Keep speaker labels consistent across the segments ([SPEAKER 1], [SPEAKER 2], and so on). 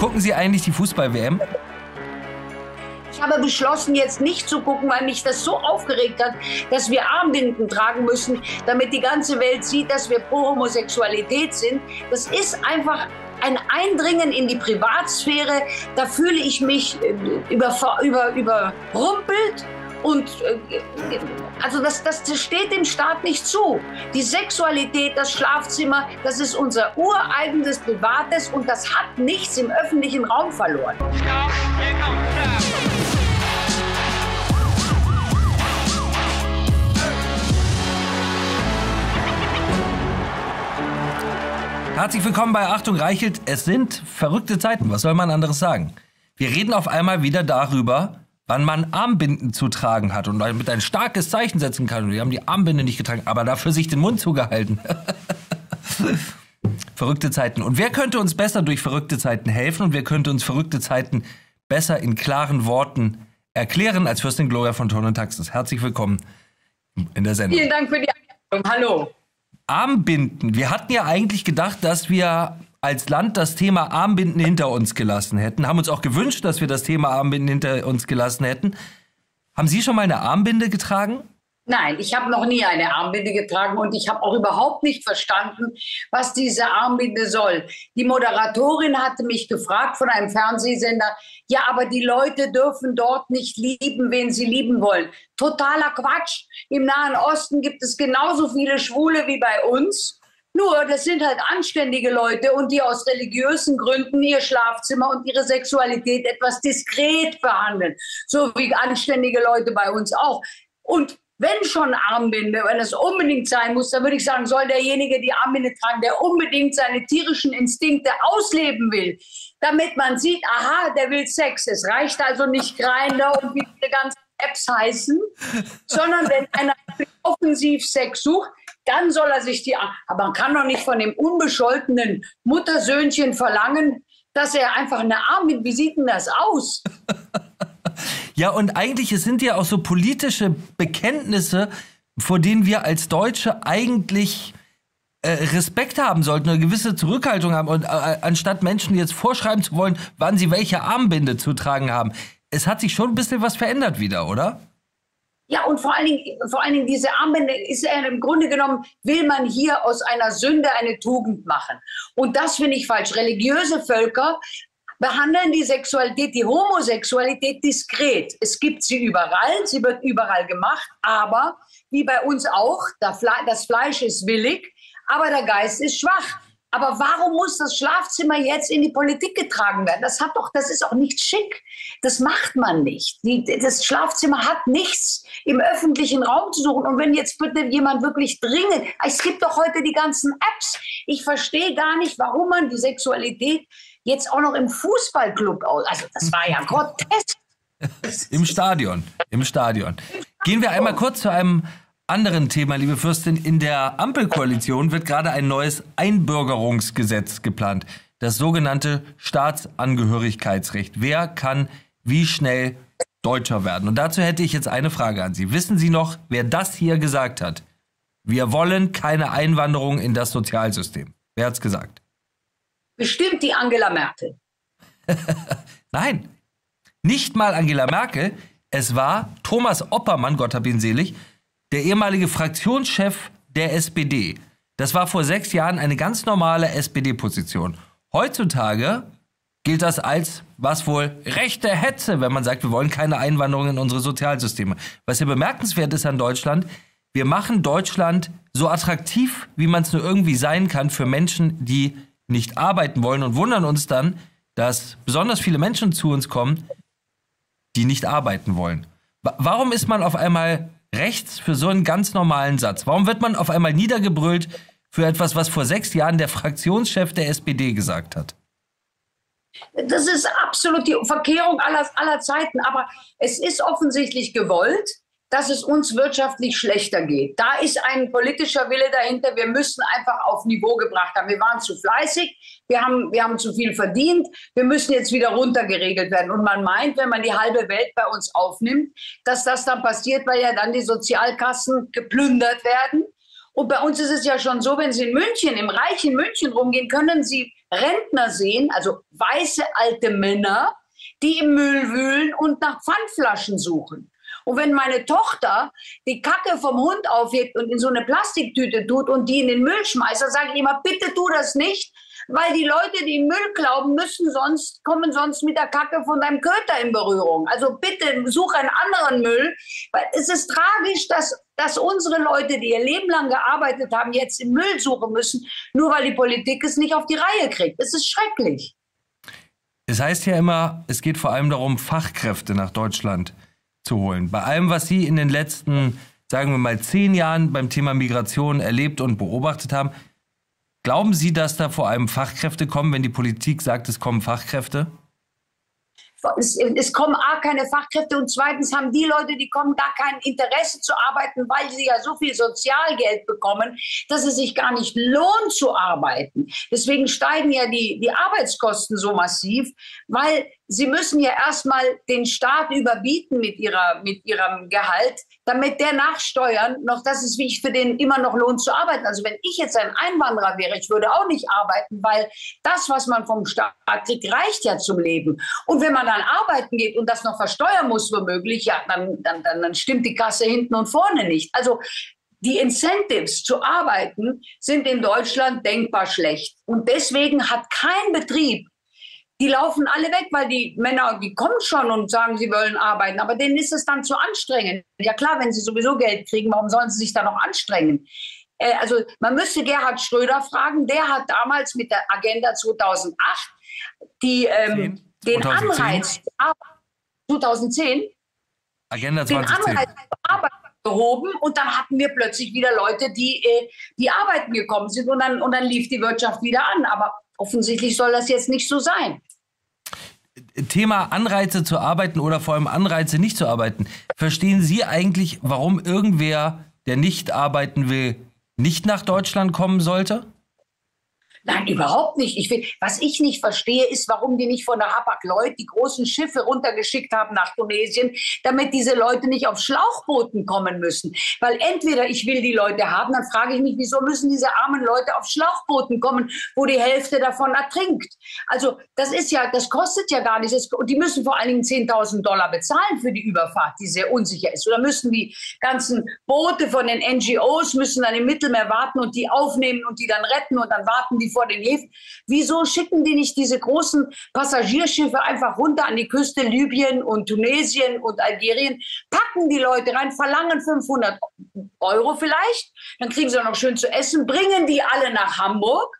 [SPEAKER 1] Gucken Sie eigentlich die Fußball-WM?
[SPEAKER 2] Ich habe beschlossen, jetzt nicht zu gucken, weil mich das so aufgeregt hat, dass wir Armbinden tragen müssen, damit die ganze Welt sieht, dass wir pro Homosexualität sind. Das ist einfach ein Eindringen in die Privatsphäre. Da fühle ich mich äh, über, über, überrumpelt. Und äh, also das, das steht dem Staat nicht zu. Die Sexualität, das Schlafzimmer, das ist unser ureigenes Privates und das hat nichts im öffentlichen Raum verloren.
[SPEAKER 1] Herzlich willkommen bei Achtung Reichelt. Es sind verrückte Zeiten. Was soll man anderes sagen? Wir reden auf einmal wieder darüber, wann man Armbinden zu tragen hat und damit ein starkes Zeichen setzen kann. Wir haben die Armbinde nicht getragen, aber dafür sich den Mund zugehalten. verrückte Zeiten. Und wer könnte uns besser durch verrückte Zeiten helfen und wer könnte uns verrückte Zeiten besser in klaren Worten erklären als Fürstin Gloria von Ton und Taxis? Herzlich willkommen in der Sendung.
[SPEAKER 2] Vielen Dank für die Einladung. Hallo.
[SPEAKER 1] Armbinden. Wir hatten ja eigentlich gedacht, dass wir als Land das Thema Armbinden hinter uns gelassen hätten. Haben uns auch gewünscht, dass wir das Thema Armbinden hinter uns gelassen hätten. Haben Sie schon mal eine Armbinde getragen?
[SPEAKER 2] Nein, ich habe noch nie eine Armbinde getragen und ich habe auch überhaupt nicht verstanden, was diese Armbinde soll. Die Moderatorin hatte mich gefragt von einem Fernsehsender, ja, aber die Leute dürfen dort nicht lieben, wen sie lieben wollen. Totaler Quatsch. Im Nahen Osten gibt es genauso viele Schwule wie bei uns. Nur, das sind halt anständige Leute und die aus religiösen Gründen ihr Schlafzimmer und ihre Sexualität etwas diskret behandeln. So wie anständige Leute bei uns auch. Und wenn schon Armbinde, wenn es unbedingt sein muss, dann würde ich sagen, soll derjenige die Armbinde tragen, der unbedingt seine tierischen Instinkte ausleben will, damit man sieht, aha, der will Sex. Es reicht also nicht Grinder und wie diese ganzen Apps heißen, sondern wenn einer offensiv Sex sucht, dann soll er sich die. Aber man kann doch nicht von dem unbescholtenen Muttersöhnchen verlangen, dass er einfach eine Armbinde. Wie sieht denn das aus?
[SPEAKER 1] Ja, und eigentlich es sind ja auch so politische Bekenntnisse, vor denen wir als Deutsche eigentlich äh, Respekt haben sollten, eine gewisse Zurückhaltung haben und äh, anstatt Menschen jetzt vorschreiben zu wollen, wann sie welche Armbinde zu tragen haben. Es hat sich schon ein bisschen was verändert wieder, oder?
[SPEAKER 2] Ja, und vor allen Dingen, vor allen Dingen diese Armbinde ist ja im Grunde genommen, will man hier aus einer Sünde eine Tugend machen. Und das finde ich falsch. Religiöse Völker behandeln die Sexualität, die Homosexualität diskret. Es gibt sie überall, sie wird überall gemacht, aber wie bei uns auch, das Fleisch ist willig, aber der Geist ist schwach. Aber warum muss das Schlafzimmer jetzt in die Politik getragen werden? Das hat doch, das ist auch nicht schick. Das macht man nicht. Die, das Schlafzimmer hat nichts im öffentlichen Raum zu suchen. Und wenn jetzt bitte jemand wirklich dringend, es gibt doch heute die ganzen Apps. Ich verstehe gar nicht, warum man die Sexualität jetzt auch noch im Fußballclub aus. Also das war ja grotesk.
[SPEAKER 1] Im Stadion, im Stadion. Gehen wir einmal kurz zu einem anderen Thema, liebe Fürstin. In der Ampelkoalition wird gerade ein neues Einbürgerungsgesetz geplant. Das sogenannte Staatsangehörigkeitsrecht. Wer kann wie schnell Deutscher werden? Und dazu hätte ich jetzt eine Frage an Sie. Wissen Sie noch, wer das hier gesagt hat? Wir wollen keine Einwanderung in das Sozialsystem. Wer hat's gesagt?
[SPEAKER 2] Bestimmt die Angela Merkel.
[SPEAKER 1] Nein, nicht mal Angela Merkel. Es war Thomas Oppermann, Gott hab ihn selig, der ehemalige Fraktionschef der SPD. Das war vor sechs Jahren eine ganz normale SPD-Position. Heutzutage gilt das als, was wohl, rechte Hetze, wenn man sagt, wir wollen keine Einwanderung in unsere Sozialsysteme. Was ja bemerkenswert ist an Deutschland, wir machen Deutschland so attraktiv, wie man es nur irgendwie sein kann für Menschen, die nicht arbeiten wollen und wundern uns dann, dass besonders viele Menschen zu uns kommen, die nicht arbeiten wollen. Warum ist man auf einmal rechts für so einen ganz normalen Satz? Warum wird man auf einmal niedergebrüllt für etwas, was vor sechs Jahren der Fraktionschef der SPD gesagt hat?
[SPEAKER 2] Das ist absolut die Verkehrung aller, aller Zeiten, aber es ist offensichtlich gewollt dass es uns wirtschaftlich schlechter geht. Da ist ein politischer Wille dahinter. Wir müssen einfach auf Niveau gebracht haben. Wir waren zu fleißig, wir haben, wir haben zu viel verdient, wir müssen jetzt wieder runtergeregelt werden. Und man meint, wenn man die halbe Welt bei uns aufnimmt, dass das dann passiert, weil ja dann die Sozialkassen geplündert werden. Und bei uns ist es ja schon so, wenn Sie in München, im reichen München rumgehen, können Sie Rentner sehen, also weiße alte Männer, die im Müll wühlen und nach Pfandflaschen suchen. Und wenn meine Tochter die Kacke vom Hund aufhebt und in so eine Plastiktüte tut und die in den Müll schmeißt, dann sage ich immer, bitte tu das nicht, weil die Leute, die Müll glauben, müssen sonst, kommen sonst mit der Kacke von deinem Köter in Berührung. Also bitte such einen anderen Müll, weil es ist tragisch, dass, dass unsere Leute, die ihr Leben lang gearbeitet haben, jetzt im Müll suchen müssen, nur weil die Politik es nicht auf die Reihe kriegt. Es ist schrecklich.
[SPEAKER 1] Es heißt ja immer, es geht vor allem darum, Fachkräfte nach Deutschland zu holen. Bei allem, was Sie in den letzten, sagen wir mal, zehn Jahren beim Thema Migration erlebt und beobachtet haben, glauben Sie, dass da vor allem Fachkräfte kommen, wenn die Politik sagt, es kommen Fachkräfte?
[SPEAKER 2] es, es, kommen A, keine Fachkräfte und zweitens haben die Leute, die kommen, gar kein Interesse zu arbeiten, weil sie ja so viel Sozialgeld bekommen, dass es sich gar nicht lohnt zu arbeiten. Deswegen steigen ja die, die Arbeitskosten so massiv, weil sie müssen ja erstmal den Staat überbieten mit, ihrer, mit ihrem Gehalt, damit der nachsteuern, noch dass es sich für den immer noch lohnt zu arbeiten. Also wenn ich jetzt ein Einwanderer wäre, ich würde auch nicht arbeiten, weil das, was man vom Staat kriegt, reicht ja zum Leben. Und wenn man dann arbeiten geht und das noch versteuern muss womöglich, ja, dann, dann, dann, dann stimmt die Kasse hinten und vorne nicht. Also die Incentives zu arbeiten sind in Deutschland denkbar schlecht. Und deswegen hat kein Betrieb die laufen alle weg, weil die Männer, die kommen schon und sagen, sie wollen arbeiten, aber denen ist es dann zu anstrengend. Ja klar, wenn sie sowieso Geld kriegen, warum sollen sie sich dann noch anstrengen? Äh, also man müsste Gerhard Schröder fragen, der hat damals mit der Agenda 2008 die, ähm, den 2010. Anreiz 2010
[SPEAKER 1] Agenda 2010. den Anreiz
[SPEAKER 2] Arbeit gehoben und dann hatten wir plötzlich wieder Leute, die, äh, die arbeiten gekommen sind und dann, und dann lief die Wirtschaft wieder an. Aber offensichtlich soll das jetzt nicht so sein.
[SPEAKER 1] Thema Anreize zu arbeiten oder vor allem Anreize nicht zu arbeiten. Verstehen Sie eigentlich, warum irgendwer, der nicht arbeiten will, nicht nach Deutschland kommen sollte?
[SPEAKER 2] Nein, überhaupt nicht. Ich will, was ich nicht verstehe, ist, warum die nicht von der Hapag-Lloyd die großen Schiffe runtergeschickt haben nach Tunesien, damit diese Leute nicht auf Schlauchbooten kommen müssen. Weil entweder ich will die Leute haben, dann frage ich mich, wieso müssen diese armen Leute auf Schlauchbooten kommen, wo die Hälfte davon ertrinkt. Also das ist ja, das kostet ja gar nichts. Und die müssen vor allen Dingen 10.000 Dollar bezahlen für die Überfahrt, die sehr unsicher ist. Oder müssen die ganzen Boote von den NGOs müssen dann im Mittelmeer warten und die aufnehmen und die dann retten und dann warten die vor den Häfen. Wieso schicken die nicht diese großen Passagierschiffe einfach runter an die Küste Libyen und Tunesien und Algerien, packen die Leute rein, verlangen 500 Euro vielleicht, dann kriegen sie auch noch schön zu essen, bringen die alle nach Hamburg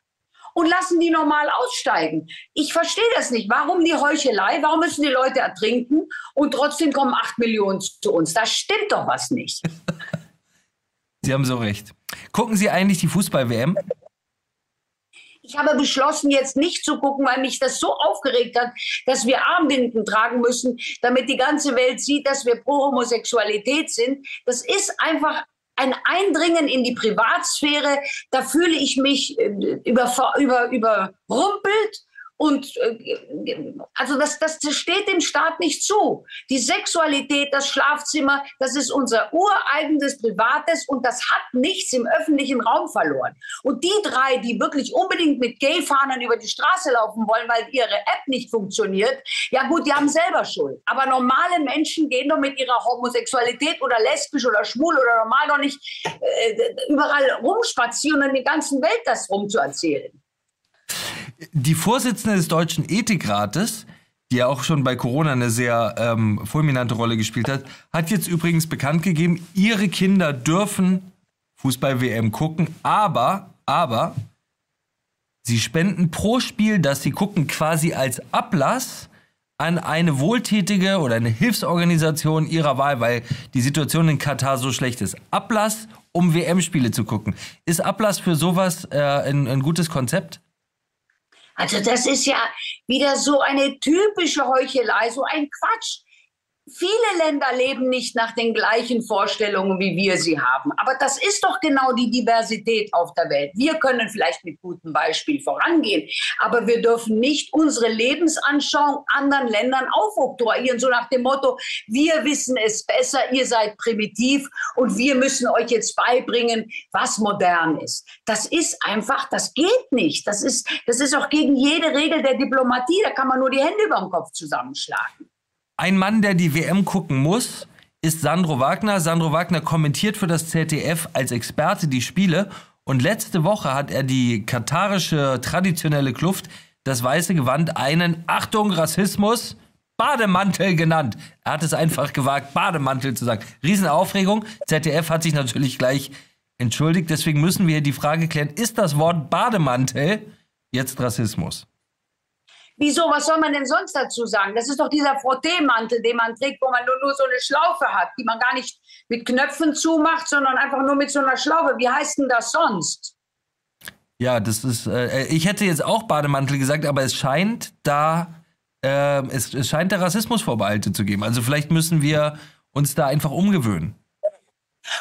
[SPEAKER 2] und lassen die normal aussteigen. Ich verstehe das nicht. Warum die Heuchelei? Warum müssen die Leute ertrinken und trotzdem kommen acht Millionen zu uns? Da stimmt doch was nicht.
[SPEAKER 1] Sie haben so recht. Gucken Sie eigentlich die Fußball-WM?
[SPEAKER 2] Ich habe beschlossen, jetzt nicht zu gucken, weil mich das so aufgeregt hat, dass wir Armbinden tragen müssen, damit die ganze Welt sieht, dass wir pro Homosexualität sind. Das ist einfach ein Eindringen in die Privatsphäre. Da fühle ich mich äh, über, über, überrumpelt und äh, also das, das steht dem Staat nicht zu. Die Sexualität, das Schlafzimmer, das ist unser ureigenes Privates und das hat nichts im öffentlichen Raum verloren. Und die drei, die wirklich unbedingt mit Gay-Fahnen über die Straße laufen wollen, weil ihre App nicht funktioniert, ja gut, die haben selber Schuld. Aber normale Menschen gehen doch mit ihrer Homosexualität oder lesbisch oder schwul oder normal doch nicht äh, überall rumspazieren und in der ganzen Welt das rumzuerzählen.
[SPEAKER 1] Die Vorsitzende des Deutschen Ethikrates, die ja auch schon bei Corona eine sehr ähm, fulminante Rolle gespielt hat, hat jetzt übrigens bekannt gegeben, ihre Kinder dürfen Fußball-WM gucken, aber, aber, sie spenden pro Spiel, das sie gucken, quasi als Ablass an eine wohltätige oder eine Hilfsorganisation ihrer Wahl, weil die Situation in Katar so schlecht ist. Ablass, um WM-Spiele zu gucken. Ist Ablass für sowas äh, ein, ein gutes Konzept?
[SPEAKER 2] Also das ist ja wieder so eine typische Heuchelei, so ein Quatsch. Viele Länder leben nicht nach den gleichen Vorstellungen, wie wir sie haben. Aber das ist doch genau die Diversität auf der Welt. Wir können vielleicht mit gutem Beispiel vorangehen, aber wir dürfen nicht unsere Lebensanschauung anderen Ländern aufoktroyieren, so nach dem Motto, wir wissen es besser, ihr seid primitiv und wir müssen euch jetzt beibringen, was modern ist. Das ist einfach, das geht nicht. Das ist, das ist auch gegen jede Regel der Diplomatie. Da kann man nur die Hände über dem Kopf zusammenschlagen.
[SPEAKER 1] Ein Mann, der die WM gucken muss, ist Sandro Wagner. Sandro Wagner kommentiert für das ZDF als Experte die Spiele und letzte Woche hat er die katarische traditionelle Kluft, das weiße Gewand, einen, Achtung, Rassismus, Bademantel genannt. Er hat es einfach gewagt, Bademantel zu sagen. Riesenaufregung. ZDF hat sich natürlich gleich entschuldigt. Deswegen müssen wir hier die Frage klären, ist das Wort Bademantel jetzt Rassismus?
[SPEAKER 2] Wieso, was soll man denn sonst dazu sagen? Das ist doch dieser Frotteemantel, den man trägt, wo man nur, nur so eine Schlaufe hat, die man gar nicht mit Knöpfen zumacht, sondern einfach nur mit so einer Schlaufe. Wie heißt denn das sonst?
[SPEAKER 1] Ja, das ist, äh, ich hätte jetzt auch Bademantel gesagt, aber es scheint da, äh, es, es scheint der Rassismus Vorbehalte zu geben. Also vielleicht müssen wir uns da einfach umgewöhnen.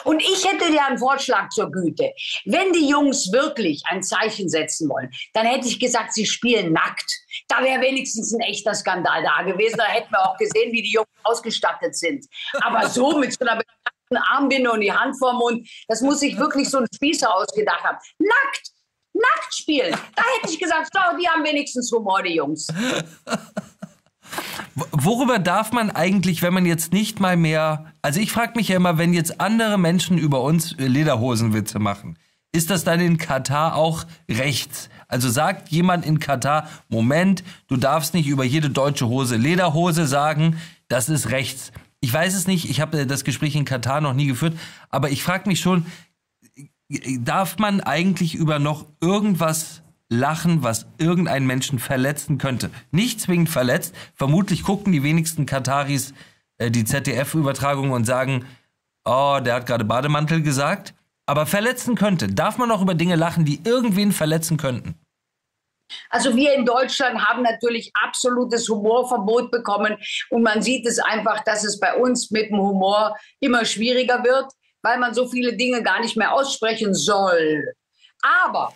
[SPEAKER 2] Und ich hätte dir einen Vorschlag zur Güte. Wenn die Jungs wirklich ein Zeichen setzen wollen, dann hätte ich gesagt, sie spielen nackt. Da wäre wenigstens ein echter Skandal da gewesen. Da hätten wir auch gesehen, wie die Jungs ausgestattet sind. Aber so mit so einer Armbinde und die Hand vorm Mund, das muss sich wirklich so ein Spießer ausgedacht haben. Nackt! Nackt spielen! Da hätte ich gesagt, so, die haben wenigstens Humor, die Jungs.
[SPEAKER 1] Worüber darf man eigentlich, wenn man jetzt nicht mal mehr, also ich frage mich ja immer, wenn jetzt andere Menschen über uns Lederhosenwitze machen, ist das dann in Katar auch rechts? Also sagt jemand in Katar, Moment, du darfst nicht über jede deutsche Hose Lederhose sagen, das ist rechts. Ich weiß es nicht, ich habe das Gespräch in Katar noch nie geführt, aber ich frage mich schon, darf man eigentlich über noch irgendwas lachen, was irgendeinen Menschen verletzen könnte. Nicht zwingend verletzt. Vermutlich gucken die wenigsten Kataris äh, die ZDF-Übertragung und sagen, oh, der hat gerade Bademantel gesagt. Aber verletzen könnte. Darf man auch über Dinge lachen, die irgendwen verletzen könnten?
[SPEAKER 2] Also wir in Deutschland haben natürlich absolutes Humorverbot bekommen und man sieht es einfach, dass es bei uns mit dem Humor immer schwieriger wird, weil man so viele Dinge gar nicht mehr aussprechen soll. Aber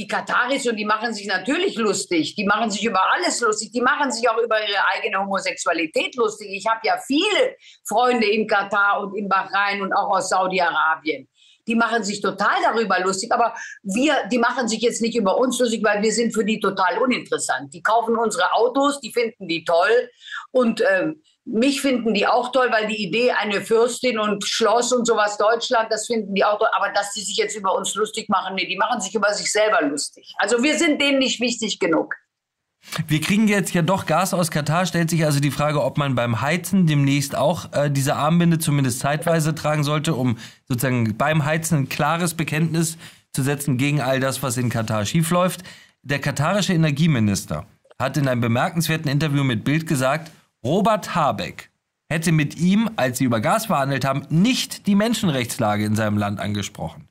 [SPEAKER 2] die Kataris und die machen sich natürlich lustig, die machen sich über alles lustig, die machen sich auch über ihre eigene Homosexualität lustig. Ich habe ja viele Freunde in Katar und in Bahrain und auch aus Saudi-Arabien. Die machen sich total darüber lustig, aber wir, die machen sich jetzt nicht über uns lustig, weil wir sind für die total uninteressant. Die kaufen unsere Autos, die finden die toll und ähm, mich finden die auch toll, weil die Idee, eine Fürstin und Schloss und sowas Deutschland, das finden die auch toll. Aber dass die sich jetzt über uns lustig machen, nee, die machen sich über sich selber lustig. Also wir sind denen nicht wichtig genug.
[SPEAKER 1] Wir kriegen jetzt ja doch Gas aus Katar. Stellt sich also die Frage, ob man beim Heizen demnächst auch äh, diese Armbinde zumindest zeitweise tragen sollte, um sozusagen beim Heizen ein klares Bekenntnis zu setzen gegen all das, was in Katar schiefläuft. Der katarische Energieminister hat in einem bemerkenswerten Interview mit Bild gesagt, Robert Habeck hätte mit ihm, als sie über Gas verhandelt haben, nicht die Menschenrechtslage in seinem Land angesprochen.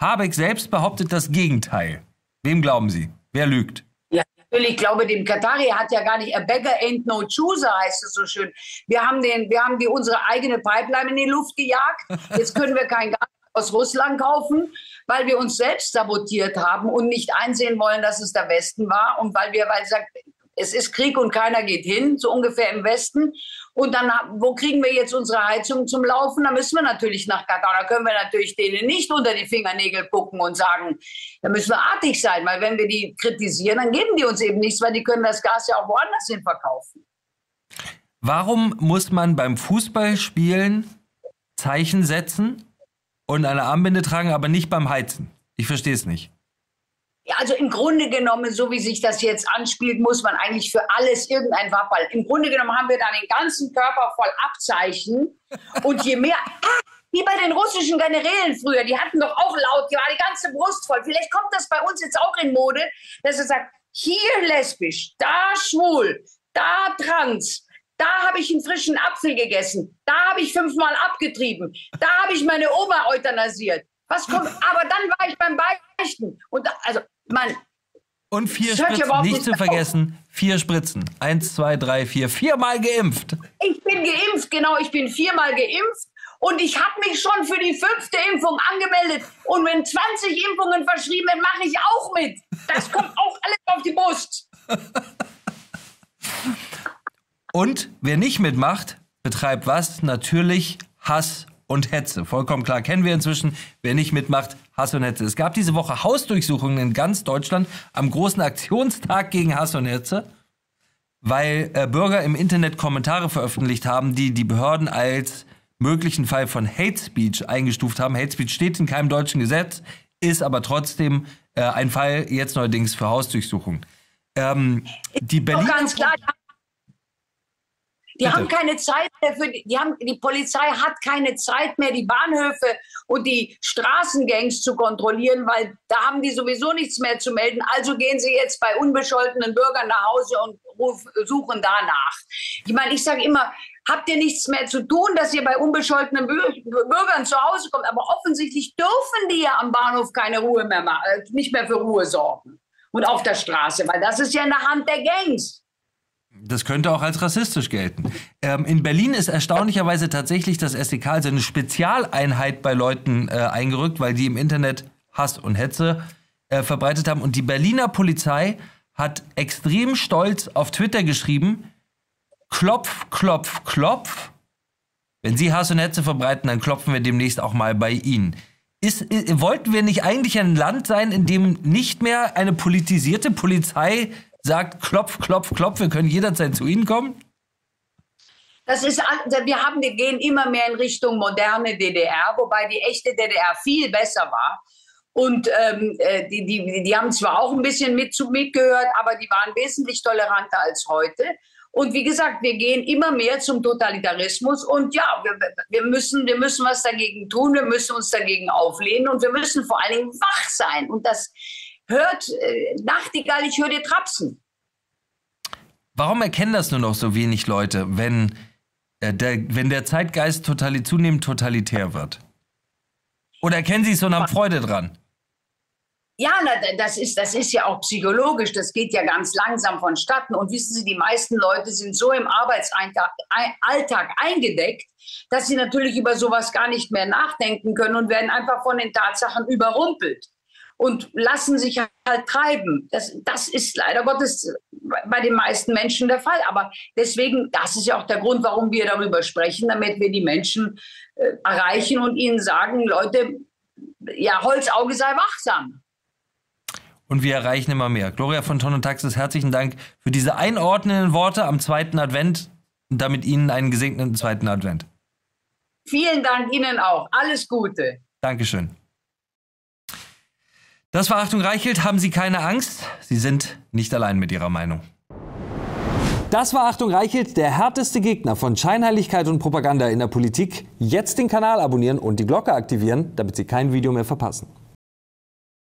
[SPEAKER 1] Habeck selbst behauptet das Gegenteil. Wem glauben Sie? Wer lügt?
[SPEAKER 2] Ja, natürlich. Ich glaube, dem Katari hat ja gar nicht, a beggar ain't no chooser, heißt es so schön. Wir haben, den, wir haben die, unsere eigene Pipeline in die Luft gejagt. Jetzt können wir kein Gas aus Russland kaufen, weil wir uns selbst sabotiert haben und nicht einsehen wollen, dass es der Westen war und weil wir, weil sagt, es ist Krieg und keiner geht hin, so ungefähr im Westen. Und dann, wo kriegen wir jetzt unsere Heizung zum Laufen? Da müssen wir natürlich nach Katar. Da können wir natürlich denen nicht unter die Fingernägel gucken und sagen, da müssen wir artig sein, weil wenn wir die kritisieren, dann geben die uns eben nichts, weil die können das Gas ja auch woanders hin verkaufen.
[SPEAKER 1] Warum muss man beim Fußballspielen Zeichen setzen und eine Armbinde tragen, aber nicht beim Heizen? Ich verstehe es nicht.
[SPEAKER 2] Also im Grunde genommen, so wie sich das jetzt anspielt, muss man eigentlich für alles irgendein Wappal. Im Grunde genommen haben wir da den ganzen Körper voll Abzeichen. Und je mehr, ah, wie bei den russischen Generälen früher, die hatten doch auch laut, die war die ganze Brust voll. Vielleicht kommt das bei uns jetzt auch in Mode, dass er sagt, hier lesbisch, da schwul, da trans, da habe ich einen frischen Apfel gegessen, da habe ich fünfmal abgetrieben, da habe ich meine Oma euthanasiert. Was kommt? Aber dann war ich beim Beichten. Und also man,
[SPEAKER 1] Und vier Spritzen, nicht
[SPEAKER 2] nicht
[SPEAKER 1] zu vergessen, vier Spritzen. Eins, zwei, drei, vier, viermal geimpft.
[SPEAKER 2] Ich bin geimpft, genau, ich bin viermal geimpft und ich habe mich schon für die fünfte Impfung angemeldet. Und wenn 20 Impfungen verschrieben werden, mache ich auch mit. Das kommt auch alles auf die Brust.
[SPEAKER 1] Und wer nicht mitmacht, betreibt was? Natürlich Hass und Hetze. Vollkommen klar, kennen wir inzwischen. Wer nicht mitmacht, Hass und Hetze. Es gab diese Woche Hausdurchsuchungen in ganz Deutschland am großen Aktionstag gegen Hass und Hetze, weil äh, Bürger im Internet Kommentare veröffentlicht haben, die die Behörden als möglichen Fall von Hate Speech eingestuft haben. Hate Speech steht in keinem deutschen Gesetz, ist aber trotzdem äh, ein Fall jetzt neuerdings für Hausdurchsuchung. Ähm, die Berliner
[SPEAKER 2] ganz klar. Die
[SPEAKER 1] Bitte.
[SPEAKER 2] haben keine Zeit mehr für die, die haben, die Polizei hat keine Zeit mehr, die Bahnhöfe und die Straßengangs zu kontrollieren, weil da haben die sowieso nichts mehr zu melden. Also gehen sie jetzt bei unbescholtenen Bürgern nach Hause und ruf, suchen danach. Ich meine, ich sage immer, habt ihr nichts mehr zu tun, dass ihr bei unbescholtenen Bür Bürgern zu Hause kommt? Aber offensichtlich dürfen die ja am Bahnhof keine Ruhe mehr machen, äh, nicht mehr für Ruhe sorgen. Und auf der Straße, weil das ist ja in der Hand der Gangs.
[SPEAKER 1] Das könnte auch als rassistisch gelten. Ähm, in Berlin ist erstaunlicherweise tatsächlich das SDK, also eine Spezialeinheit bei Leuten äh, eingerückt, weil die im Internet Hass und Hetze äh, verbreitet haben. Und die Berliner Polizei hat extrem stolz auf Twitter geschrieben, Klopf, Klopf, Klopf. Wenn Sie Hass und Hetze verbreiten, dann klopfen wir demnächst auch mal bei Ihnen. Ist, äh, wollten wir nicht eigentlich ein Land sein, in dem nicht mehr eine politisierte Polizei sagt, klopf, klopf, klopf, wir können jederzeit zu Ihnen kommen?
[SPEAKER 2] Das ist, wir haben, wir gehen immer mehr in Richtung moderne DDR, wobei die echte DDR viel besser war. Und ähm, äh, die, die, die haben zwar auch ein bisschen mit mitgehört, aber die waren wesentlich toleranter als heute. Und wie gesagt, wir gehen immer mehr zum Totalitarismus. Und ja, wir, wir, müssen, wir müssen was dagegen tun, wir müssen uns dagegen auflehnen und wir müssen vor allen Dingen wach sein. Und das hört, äh, Nachtigall, ich höre dir trapsen.
[SPEAKER 1] Warum erkennen das nur noch so wenig Leute, wenn, äh, der, wenn der Zeitgeist totali zunehmend totalitär wird? Oder erkennen Sie es und haben Freude dran?
[SPEAKER 2] Ja, das ist, das ist ja auch psychologisch. Das geht ja ganz langsam vonstatten. Und wissen Sie, die meisten Leute sind so im Arbeitsalltag ein- Alltag eingedeckt, dass sie natürlich über sowas gar nicht mehr nachdenken können und werden einfach von den Tatsachen überrumpelt und lassen sich halt treiben. Das, das ist leider Gottes bei den meisten Menschen der Fall. Aber deswegen, das ist ja auch der Grund, warum wir darüber sprechen, damit wir die Menschen äh, erreichen und ihnen sagen, Leute, ja, Holzauge sei wachsam.
[SPEAKER 1] Und wir erreichen immer mehr. Gloria von Ton und Taxis, herzlichen Dank für diese einordnenden Worte am zweiten Advent und damit Ihnen einen gesegneten zweiten Advent.
[SPEAKER 2] Vielen Dank Ihnen auch. Alles Gute.
[SPEAKER 1] Dankeschön. Das war Achtung Reichelt. Haben Sie keine Angst? Sie sind nicht allein mit Ihrer Meinung. Das war Achtung Reichelt, der härteste Gegner von Scheinheiligkeit und Propaganda in der Politik. Jetzt den Kanal abonnieren und die Glocke aktivieren, damit Sie kein Video mehr verpassen.